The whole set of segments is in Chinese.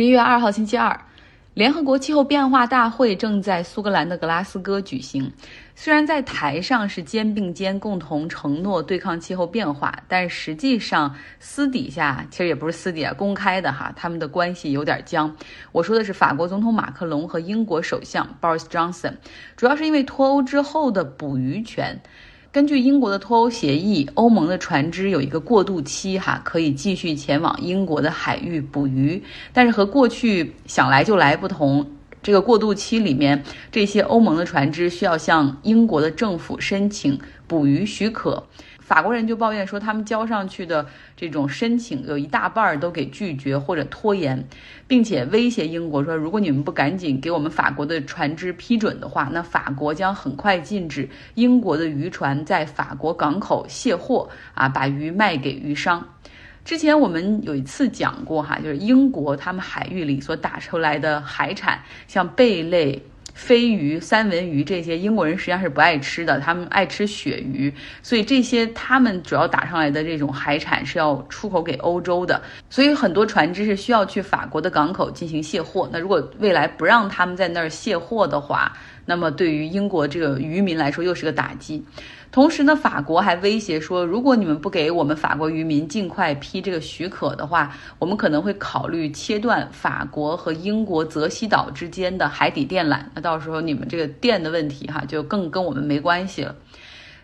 十一月二号星期二，联合国气候变化大会正在苏格兰的格拉斯哥举行。虽然在台上是肩并肩共同承诺对抗气候变化，但实际上私底下其实也不是私底下公开的哈，他们的关系有点僵。我说的是法国总统马克龙和英国首相 Boris Johnson，主要是因为脱欧之后的捕鱼权。根据英国的脱欧协议，欧盟的船只有一个过渡期，哈，可以继续前往英国的海域捕鱼。但是和过去想来就来不同，这个过渡期里面，这些欧盟的船只需要向英国的政府申请捕鱼许可。法国人就抱怨说，他们交上去的这种申请有一大半儿都给拒绝或者拖延，并且威胁英国说，如果你们不赶紧给我们法国的船只批准的话，那法国将很快禁止英国的渔船在法国港口卸货啊，把鱼卖给渔商。之前我们有一次讲过哈，就是英国他们海域里所打出来的海产，像贝类。飞鱼、三文鱼这些英国人实际上是不爱吃的，他们爱吃鳕鱼，所以这些他们主要打上来的这种海产是要出口给欧洲的，所以很多船只是需要去法国的港口进行卸货。那如果未来不让他们在那儿卸货的话，那么对于英国这个渔民来说又是个打击。同时呢，法国还威胁说，如果你们不给我们法国渔民尽快批这个许可的话，我们可能会考虑切断法国和英国泽西岛之间的海底电缆。那到时候你们这个电的问题哈，就更跟我们没关系了。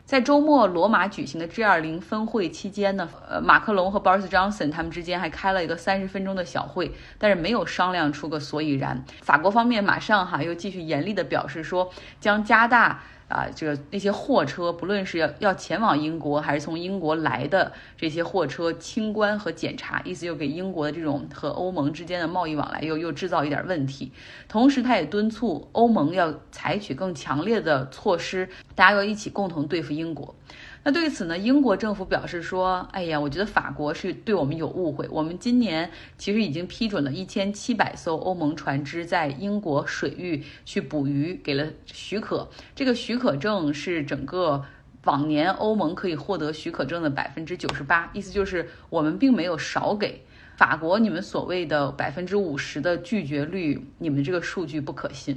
在周末罗马举行的 G20 峰会期间呢，呃，马克龙和 Boris Johnson 他们之间还开了一个三十分钟的小会，但是没有商量出个所以然。法国方面马上哈又继续严厉的表示说，将加大。啊，这个那些货车，不论是要要前往英国，还是从英国来的这些货车，清关和检查，意思又给英国的这种和欧盟之间的贸易往来又又制造一点问题。同时，他也敦促欧盟要采取更强烈的措施，大家要一起共同对付英国。那对此呢，英国政府表示说：“哎呀，我觉得法国是对我们有误会。我们今年其实已经批准了一千七百艘欧盟船只在英国水域去捕鱼，给了许可。这个许可证是整个往年欧盟可以获得许可证的百分之九十八，意思就是我们并没有少给法国。你们所谓的百分之五十的拒绝率，你们这个数据不可信。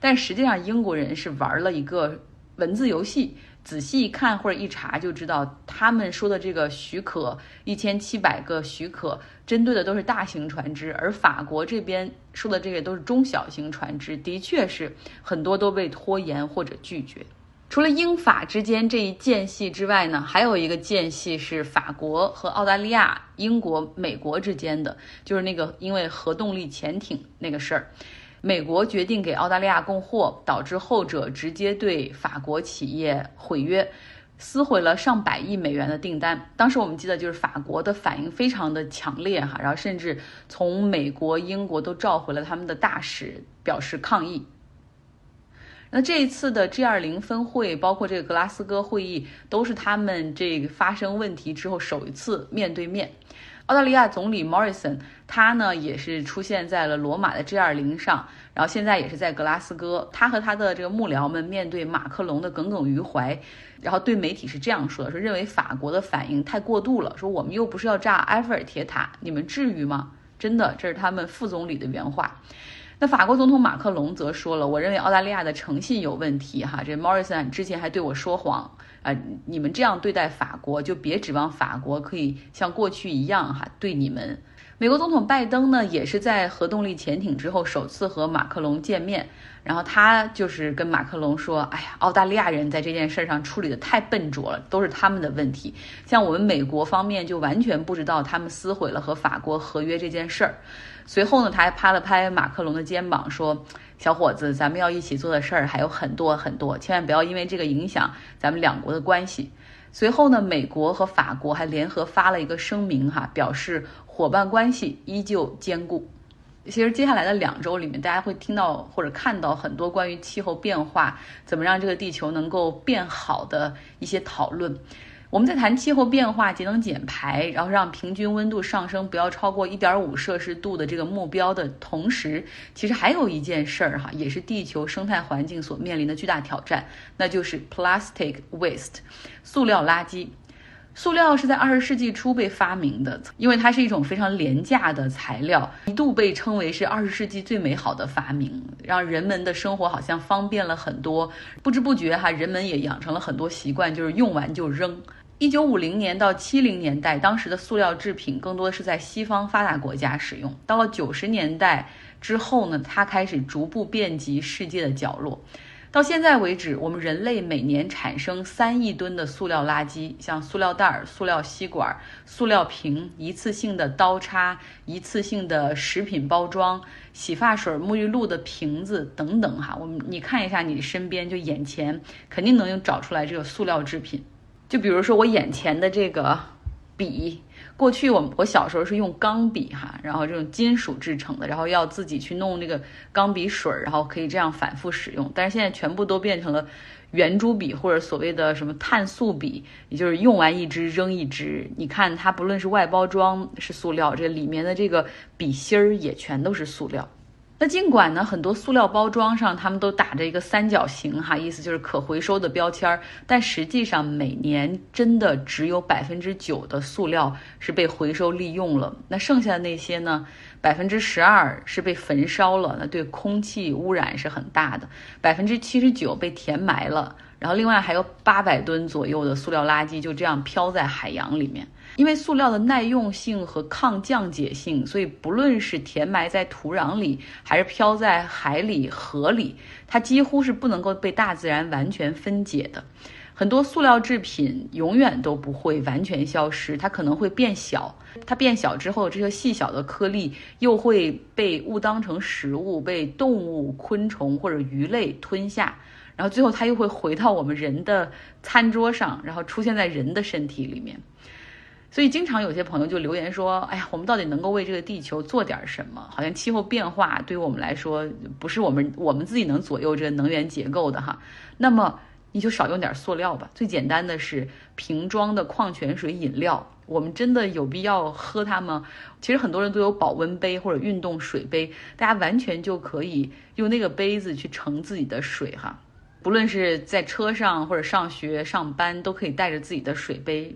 但实际上，英国人是玩了一个文字游戏。”仔细一看或者一查就知道，他们说的这个许可一千七百个许可，针对的都是大型船只，而法国这边说的这些都是中小型船只，的确是很多都被拖延或者拒绝。除了英法之间这一间隙之外呢，还有一个间隙是法国和澳大利亚、英国、美国之间的，就是那个因为核动力潜艇那个事儿。美国决定给澳大利亚供货，导致后者直接对法国企业毁约，撕毁了上百亿美元的订单。当时我们记得就是法国的反应非常的强烈哈，然后甚至从美国、英国都召回了他们的大使，表示抗议。那这一次的 G 二零峰会，包括这个格拉斯哥会议，都是他们这个发生问题之后首一次面对面。澳大利亚总理 Morrison，他呢也是出现在了罗马的 G20 上，然后现在也是在格拉斯哥。他和他的这个幕僚们面对马克龙的耿耿于怀，然后对媒体是这样说的：说认为法国的反应太过度了，说我们又不是要炸埃菲尔铁塔，你们至于吗？真的，这是他们副总理的原话。那法国总统马克龙则说了：我认为澳大利亚的诚信有问题。哈，这 Morrison 之前还对我说谎。啊，你们这样对待法国，就别指望法国可以像过去一样哈对你们。美国总统拜登呢，也是在核动力潜艇之后首次和马克龙见面，然后他就是跟马克龙说：“哎呀，澳大利亚人在这件事上处理的太笨拙了，都是他们的问题。像我们美国方面就完全不知道他们撕毁了和法国合约这件事儿。”随后呢，他还拍了拍马克龙的肩膀说。小伙子，咱们要一起做的事儿还有很多很多，千万不要因为这个影响咱们两国的关系。随后呢，美国和法国还联合发了一个声明，哈，表示伙伴关系依旧坚固。其实接下来的两周里面，大家会听到或者看到很多关于气候变化怎么让这个地球能够变好的一些讨论。我们在谈气候变化、节能减排，然后让平均温度上升不要超过一点五摄氏度的这个目标的同时，其实还有一件事儿哈，也是地球生态环境所面临的巨大挑战，那就是 plastic waste，塑料垃圾。塑料是在二十世纪初被发明的，因为它是一种非常廉价的材料，一度被称为是二十世纪最美好的发明，让人们的生活好像方便了很多。不知不觉哈，人们也养成了很多习惯，就是用完就扔。一九五零年到七零年代，当时的塑料制品更多的是在西方发达国家使用。到了九十年代之后呢，它开始逐步遍及世界的角落。到现在为止，我们人类每年产生三亿吨的塑料垃圾，像塑料袋、塑料吸管、塑料瓶、一次性的刀叉、一次性的食品包装、洗发水、沐浴露的瓶子等等。哈，我们你看一下你身边，就眼前肯定能找出来这个塑料制品。就比如说我眼前的这个笔。过去我我小时候是用钢笔哈，然后这种金属制成的，然后要自己去弄那个钢笔水儿，然后可以这样反复使用。但是现在全部都变成了圆珠笔或者所谓的什么碳素笔，也就是用完一支扔一支。你看它不论是外包装是塑料，这里面的这个笔芯儿也全都是塑料。那尽管呢，很多塑料包装上他们都打着一个三角形哈，意思就是可回收的标签儿，但实际上每年真的只有百分之九的塑料是被回收利用了。那剩下的那些呢，百分之十二是被焚烧了，那对空气污染是很大的。百分之七十九被填埋了，然后另外还有八百吨左右的塑料垃圾就这样飘在海洋里面。因为塑料的耐用性和抗降解性，所以不论是填埋在土壤里，还是飘在海里、河里，它几乎是不能够被大自然完全分解的。很多塑料制品永远都不会完全消失，它可能会变小。它变小之后，这些细小的颗粒又会被误当成食物，被动物、昆虫或者鱼类吞下，然后最后它又会回到我们人的餐桌上，然后出现在人的身体里面。所以，经常有些朋友就留言说：“哎呀，我们到底能够为这个地球做点什么？好像气候变化对于我们来说，不是我们我们自己能左右这个能源结构的哈。那么，你就少用点塑料吧。最简单的是瓶装的矿泉水饮料，我们真的有必要喝它吗？其实很多人都有保温杯或者运动水杯，大家完全就可以用那个杯子去盛自己的水哈。不论是在车上或者上学上班，都可以带着自己的水杯。”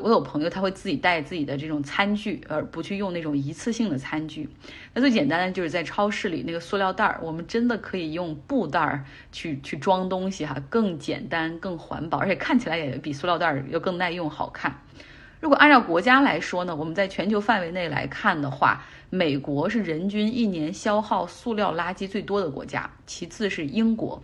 我有朋友，他会自己带自己的这种餐具，而不去用那种一次性的餐具。那最简单的就是在超市里那个塑料袋儿，我们真的可以用布袋儿去去装东西哈，更简单、更环保，而且看起来也比塑料袋儿要更耐用、好看。如果按照国家来说呢，我们在全球范围内来看的话，美国是人均一年消耗塑料垃圾最多的国家，其次是英国。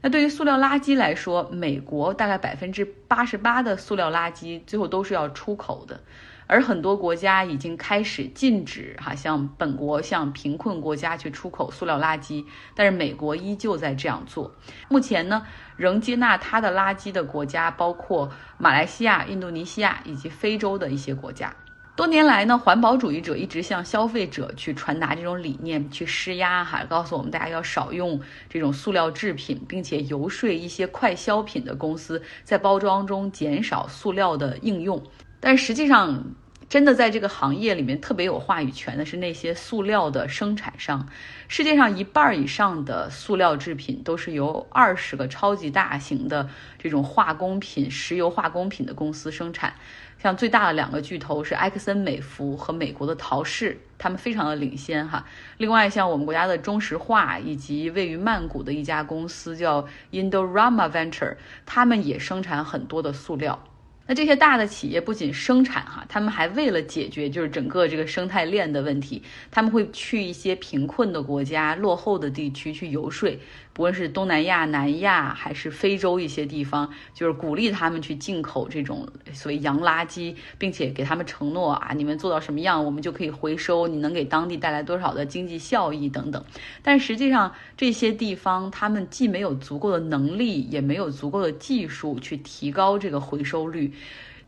那对于塑料垃圾来说，美国大概百分之八十八的塑料垃圾最后都是要出口的，而很多国家已经开始禁止哈，向本国向贫困国家去出口塑料垃圾，但是美国依旧在这样做。目前呢，仍接纳它的垃圾的国家包括马来西亚、印度尼西亚以及非洲的一些国家。多年来呢，环保主义者一直向消费者去传达这种理念，去施压哈，告诉我们大家要少用这种塑料制品，并且游说一些快消品的公司在包装中减少塑料的应用。但实际上，真的在这个行业里面特别有话语权的是那些塑料的生产商。世界上一半以上的塑料制品都是由二十个超级大型的这种化工品、石油化工品的公司生产。像最大的两个巨头是埃克森美孚和美国的陶氏，他们非常的领先哈。另外，像我们国家的中石化以及位于曼谷的一家公司叫 Indorama Venture，他们也生产很多的塑料。那这些大的企业不仅生产哈，他们还为了解决就是整个这个生态链的问题，他们会去一些贫困的国家、落后的地区去游说。无论是东南亚、南亚还是非洲一些地方，就是鼓励他们去进口这种所谓洋垃圾，并且给他们承诺啊，你们做到什么样，我们就可以回收，你能给当地带来多少的经济效益等等。但实际上，这些地方他们既没有足够的能力，也没有足够的技术去提高这个回收率。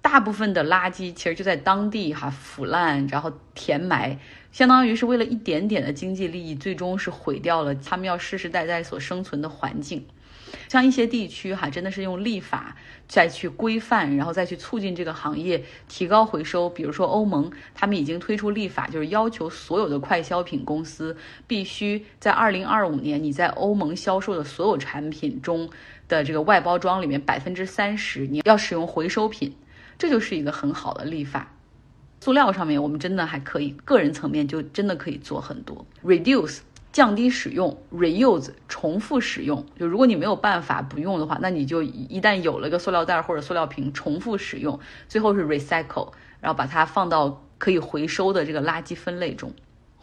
大部分的垃圾其实就在当地哈腐烂，然后填埋，相当于是为了一点点的经济利益，最终是毁掉了他们要世世代代所生存的环境。像一些地区哈，真的是用立法再去规范，然后再去促进这个行业提高回收。比如说欧盟，他们已经推出立法，就是要求所有的快消品公司必须在二零二五年，你在欧盟销售的所有产品中的这个外包装里面百分之三十你要使用回收品。这就是一个很好的立法。塑料上面，我们真的还可以，个人层面就真的可以做很多，reduce。降低使用，reuse 重复使用。就如果你没有办法不用的话，那你就一旦有了个塑料袋或者塑料瓶，重复使用。最后是 recycle，然后把它放到可以回收的这个垃圾分类中。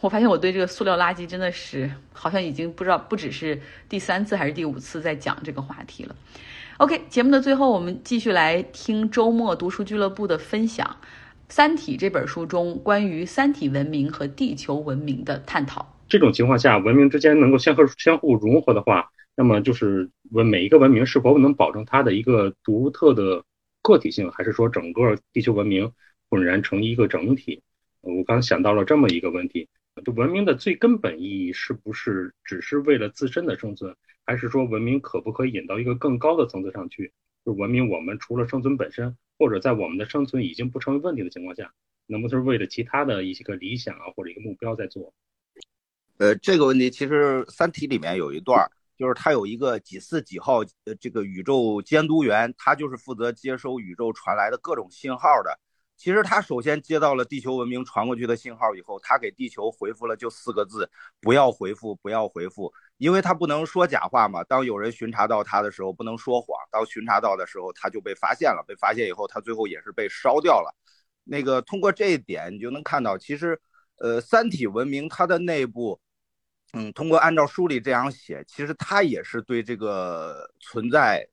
我发现我对这个塑料垃圾真的是好像已经不知道不只是第三次还是第五次在讲这个话题了。OK，节目的最后我们继续来听周末读书俱乐部的分享，《三体》这本书中关于三体文明和地球文明的探讨。这种情况下，文明之间能够相互相互融合的话，那么就是文每一个文明是否能保证它的一个独特的个体性，还是说整个地球文明浑然成一个整体？我刚想到了这么一个问题：，就文明的最根本意义是不是只是为了自身的生存，还是说文明可不可以引到一个更高的层次上去？就文明，我们除了生存本身，或者在我们的生存已经不成为问题的情况下，能不能是为了其他的一些个理想啊，或者一个目标在做？呃，这个问题其实《三体》里面有一段，就是他有一个几四几号，呃，这个宇宙监督员，他就是负责接收宇宙传来的各种信号的。其实他首先接到了地球文明传过去的信号以后，他给地球回复了就四个字：不要回复，不要回复，因为他不能说假话嘛。当有人巡查到他的时候，不能说谎。当巡查到的时候，他就被发现了。被发现以后，他最后也是被烧掉了。那个通过这一点，你就能看到，其实，呃，三体文明它的内部。嗯，通过按照书里这样写，其实他也是对这个存在、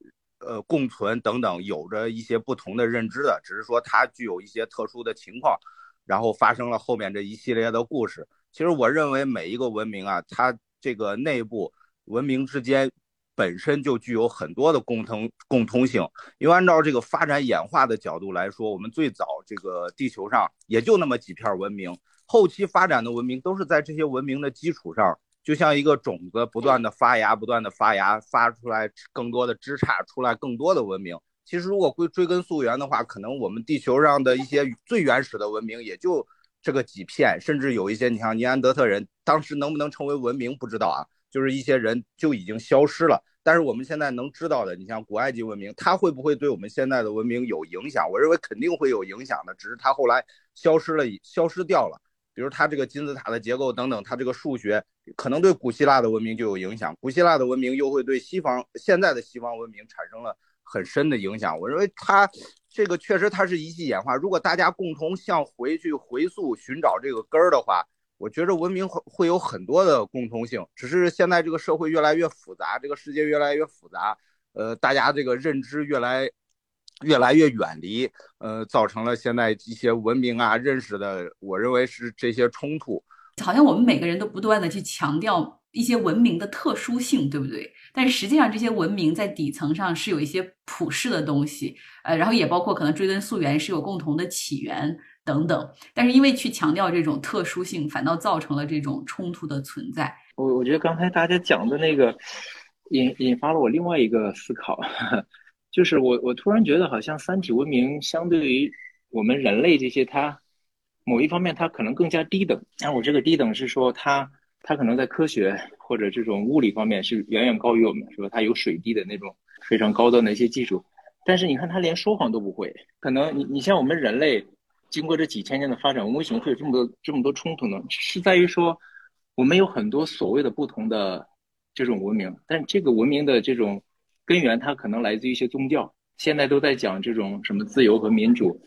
呃共存等等有着一些不同的认知的，只是说它具有一些特殊的情况，然后发生了后面这一系列的故事。其实我认为每一个文明啊，它这个内部文明之间本身就具有很多的共同共通性，因为按照这个发展演化的角度来说，我们最早这个地球上也就那么几片文明，后期发展的文明都是在这些文明的基础上。就像一个种子不断的发芽，不断的发芽，发出来更多的枝杈，出来更多的文明。其实如果归追根溯源的话，可能我们地球上的一些最原始的文明也就这个几片，甚至有一些，你像尼安德特人，当时能不能成为文明不知道啊，就是一些人就已经消失了。但是我们现在能知道的，你像古埃及文明，它会不会对我们现在的文明有影响？我认为肯定会有影响的，只是它后来消失了，消失掉了。比如它这个金字塔的结构等等，它这个数学可能对古希腊的文明就有影响，古希腊的文明又会对西方现在的西方文明产生了很深的影响。我认为它这个确实它是一系演化。如果大家共同向回去回溯寻找这个根儿的话，我觉着文明会会有很多的共通性。只是现在这个社会越来越复杂，这个世界越来越复杂，呃，大家这个认知越来。越来越远离，呃，造成了现在一些文明啊认识的，我认为是这些冲突。好像我们每个人都不断的去强调一些文明的特殊性，对不对？但实际上这些文明在底层上是有一些普世的东西，呃，然后也包括可能追根溯源是有共同的起源等等。但是因为去强调这种特殊性，反倒造成了这种冲突的存在。我我觉得刚才大家讲的那个引引发了我另外一个思考。就是我，我突然觉得好像三体文明相对于我们人类这些，它某一方面它可能更加低等。但我这个低等是说，它它可能在科学或者这种物理方面是远远高于我们，是吧？它有水滴的那种非常高端的一些技术。但是你看，它连说谎都不会。可能你你像我们人类，经过这几千年的发展，我们为什么会有这么多这么多冲突呢？是在于说，我们有很多所谓的不同的这种文明，但这个文明的这种。根源它可能来自于一些宗教，现在都在讲这种什么自由和民主，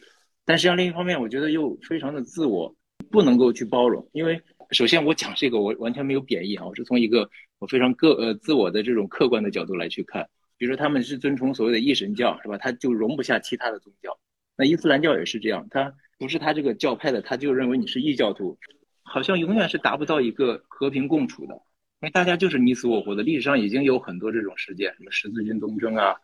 但实际上另一方面，我觉得又非常的自我，不能够去包容。因为首先我讲这个，我完全没有贬义啊，我是从一个我非常个呃自我的这种客观的角度来去看。比如说他们是尊崇所谓的一神教，是吧？他就容不下其他的宗教。那伊斯兰教也是这样，他不是他这个教派的，他就认为你是异教徒，好像永远是达不到一个和平共处的。因为大家就是你死我活的，历史上已经有很多这种事件，什么十字军东征啊。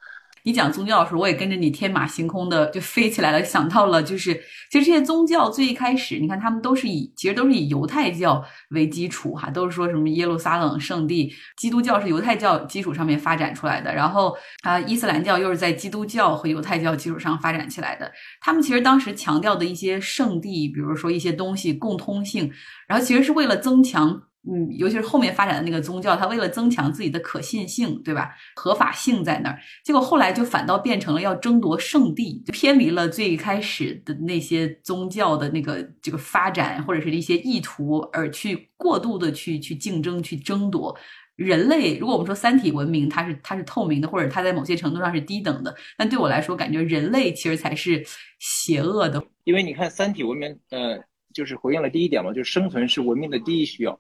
你讲宗教的时候，我也跟着你天马行空的就飞起来了，想到了就是，其实这些宗教最一开始，你看他们都是以其实都是以犹太教为基础哈，都是说什么耶路撒冷圣地，基督教是犹太教基础上面发展出来的，然后啊伊斯兰教又是在基督教和犹太教基础上发展起来的。他们其实当时强调的一些圣地，比如说一些东西共通性，然后其实是为了增强。嗯，尤其是后面发展的那个宗教，它为了增强自己的可信性，对吧？合法性在那儿，结果后来就反倒变成了要争夺圣地，就偏离了最开始的那些宗教的那个这个发展或者是一些意图，而去过度的去去竞争、去争夺。人类，如果我们说三体文明，它是它是透明的，或者它在某些程度上是低等的，但对我来说，感觉人类其实才是邪恶的。因为你看三体文明，呃，就是回应了第一点嘛，就是生存是文明的第一需要。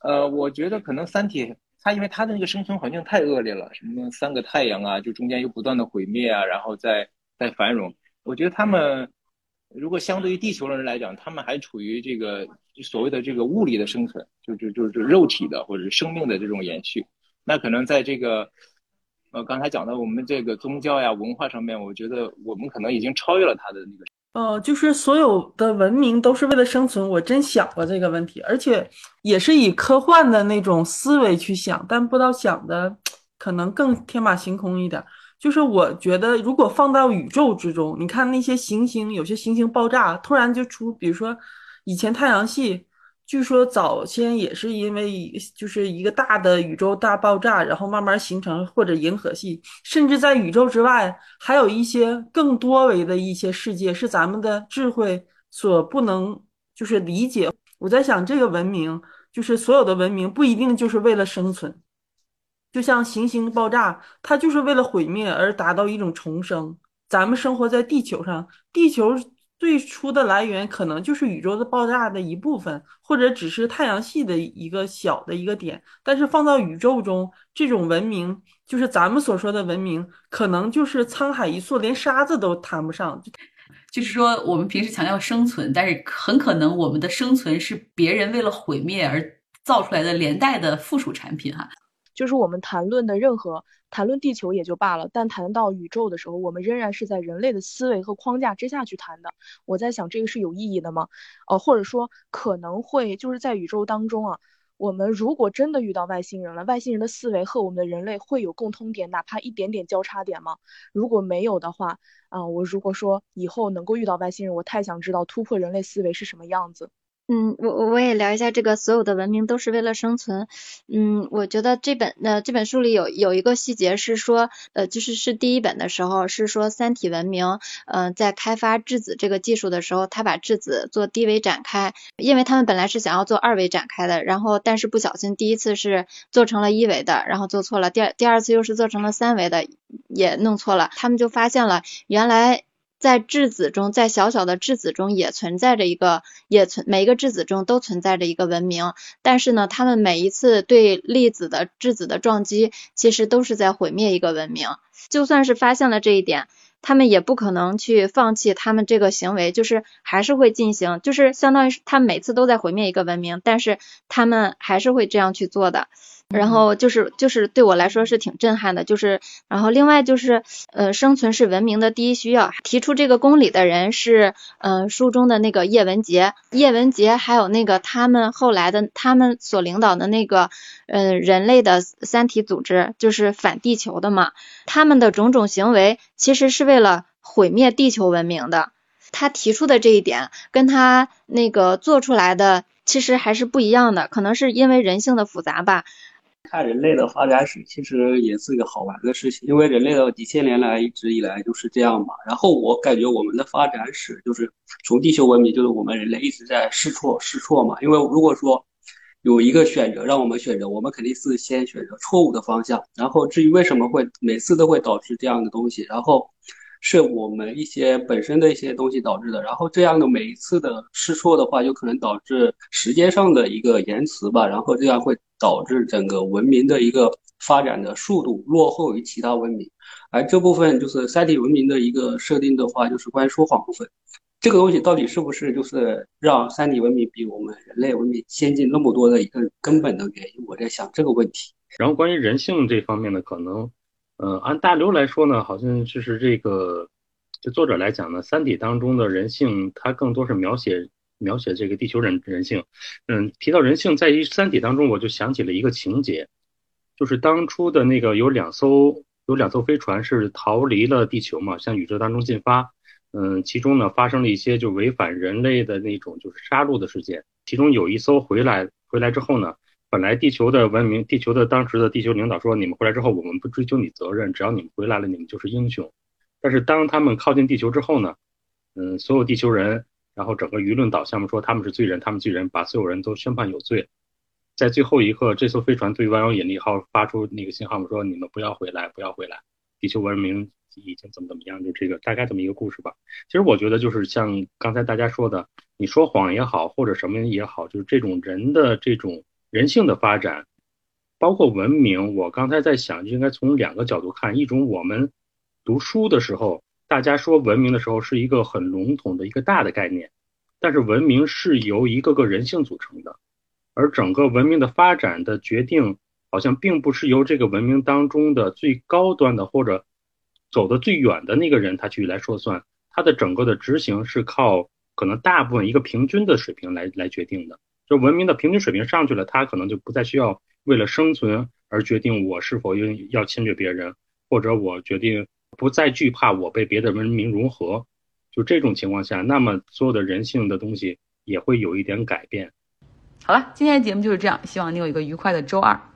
呃，我觉得可能三体它因为它的那个生存环境太恶劣了，什么三个太阳啊，就中间又不断的毁灭啊，然后再再繁荣。我觉得他们如果相对于地球人来讲，他们还处于这个所谓的这个物理的生存，就就就就肉体的或者是生命的这种延续。那可能在这个呃刚才讲的我们这个宗教呀文化上面，我觉得我们可能已经超越了它的那个。呃，就是所有的文明都是为了生存，我真想过这个问题，而且也是以科幻的那种思维去想，但不知道想的可能更天马行空一点。就是我觉得，如果放到宇宙之中，你看那些行星，有些行星爆炸，突然就出，比如说以前太阳系。据说早先也是因为就是一个大的宇宙大爆炸，然后慢慢形成或者银河系，甚至在宇宙之外还有一些更多维的一些世界，是咱们的智慧所不能就是理解。我在想，这个文明就是所有的文明不一定就是为了生存，就像行星爆炸，它就是为了毁灭而达到一种重生。咱们生活在地球上，地球。最初的来源可能就是宇宙的爆炸的一部分，或者只是太阳系的一个小的一个点。但是放到宇宙中，这种文明就是咱们所说的文明，可能就是沧海一粟，连沙子都谈不上。就是说，我们平时强调生存，但是很可能我们的生存是别人为了毁灭而造出来的连带的附属产品，哈。就是我们谈论的任何谈论地球也就罢了，但谈到宇宙的时候，我们仍然是在人类的思维和框架之下去谈的。我在想，这个是有意义的吗？呃，或者说可能会就是在宇宙当中啊，我们如果真的遇到外星人了，外星人的思维和我们的人类会有共通点，哪怕一点点交叉点吗？如果没有的话，啊，我如果说以后能够遇到外星人，我太想知道突破人类思维是什么样子。嗯，我我我也聊一下这个所有的文明都是为了生存。嗯，我觉得这本呃这本书里有有一个细节是说，呃，就是是第一本的时候是说三体文明，呃，在开发质子这个技术的时候，他把质子做低维展开，因为他们本来是想要做二维展开的，然后但是不小心第一次是做成了一维的，然后做错了，第二第二次又是做成了三维的，也弄错了，他们就发现了原来。在质子中，在小小的质子中也存在着一个，也存每一个质子中都存在着一个文明，但是呢，他们每一次对粒子的质子的撞击，其实都是在毁灭一个文明。就算是发现了这一点，他们也不可能去放弃他们这个行为，就是还是会进行，就是相当于是他每次都在毁灭一个文明，但是他们还是会这样去做的。然后就是就是对我来说是挺震撼的，就是然后另外就是呃生存是文明的第一需要。提出这个公理的人是嗯书中的那个叶文洁，叶文洁还有那个他们后来的他们所领导的那个呃人类的三体组织，就是反地球的嘛。他们的种种行为其实是为了毁灭地球文明的。他提出的这一点跟他那个做出来的其实还是不一样的，可能是因为人性的复杂吧。看人类的发展史，其实也是一个好玩的事情，因为人类的几千年来一直以来就是这样嘛。然后我感觉我们的发展史就是从地球文明，就是我们人类一直在试错试错嘛。因为如果说有一个选择让我们选择，我们肯定是先选择错误的方向。然后至于为什么会每次都会导致这样的东西，然后是我们一些本身的一些东西导致的。然后这样的每一次的试错的话，有可能导致时间上的一个延迟吧。然后这样会。导致整个文明的一个发展的速度落后于其他文明，而这部分就是三体文明的一个设定的话，就是关于说谎部分。这个东西到底是不是就是让三体文明比我们人类文明先进那么多的一个根本的原因？我在想这个问题。然后关于人性这方面呢，可能，呃，按大刘来说呢，好像就是这个，就作者来讲呢，三体当中的人性，它更多是描写。描写这个地球人人性，嗯，提到人性，在一三体当中，我就想起了一个情节，就是当初的那个有两艘有两艘飞船是逃离了地球嘛，向宇宙当中进发，嗯，其中呢发生了一些就违反人类的那种就是杀戮的事件，其中有一艘回来回来之后呢，本来地球的文明，地球的当时的地球领导说，你们回来之后，我们不追究你责任，只要你们回来了，你们就是英雄。但是当他们靠近地球之后呢，嗯，所有地球人，然后整个舆论导向说他们是罪人，他们罪人，把所有人都宣判有罪。在最后一刻，这艘飞船对万有引力号发出那个信号，说你们不要回来，不要回来，地球文明已经怎么怎么样，就这个大概这么一个故事吧。其实我觉得就是像刚才大家说的，你说谎也好，或者什么也好，就是这种人的这种人性的发展，包括文明。我刚才在想，应该从两个角度看，一种我们读书的时候，大家说文明的时候是一个很笼统的一个大的概念，但是文明是由一个个人性组成的。而整个文明的发展的决定，好像并不是由这个文明当中的最高端的或者走得最远的那个人他去来说算，他的整个的执行是靠可能大部分一个平均的水平来来决定的。就文明的平均水平上去了，他可能就不再需要为了生存而决定我是否要要侵略别人，或者我决定不再惧怕我被别的文明融合。就这种情况下，那么所有的人性的东西也会有一点改变。好了，今天的节目就是这样，希望你有一个愉快的周二。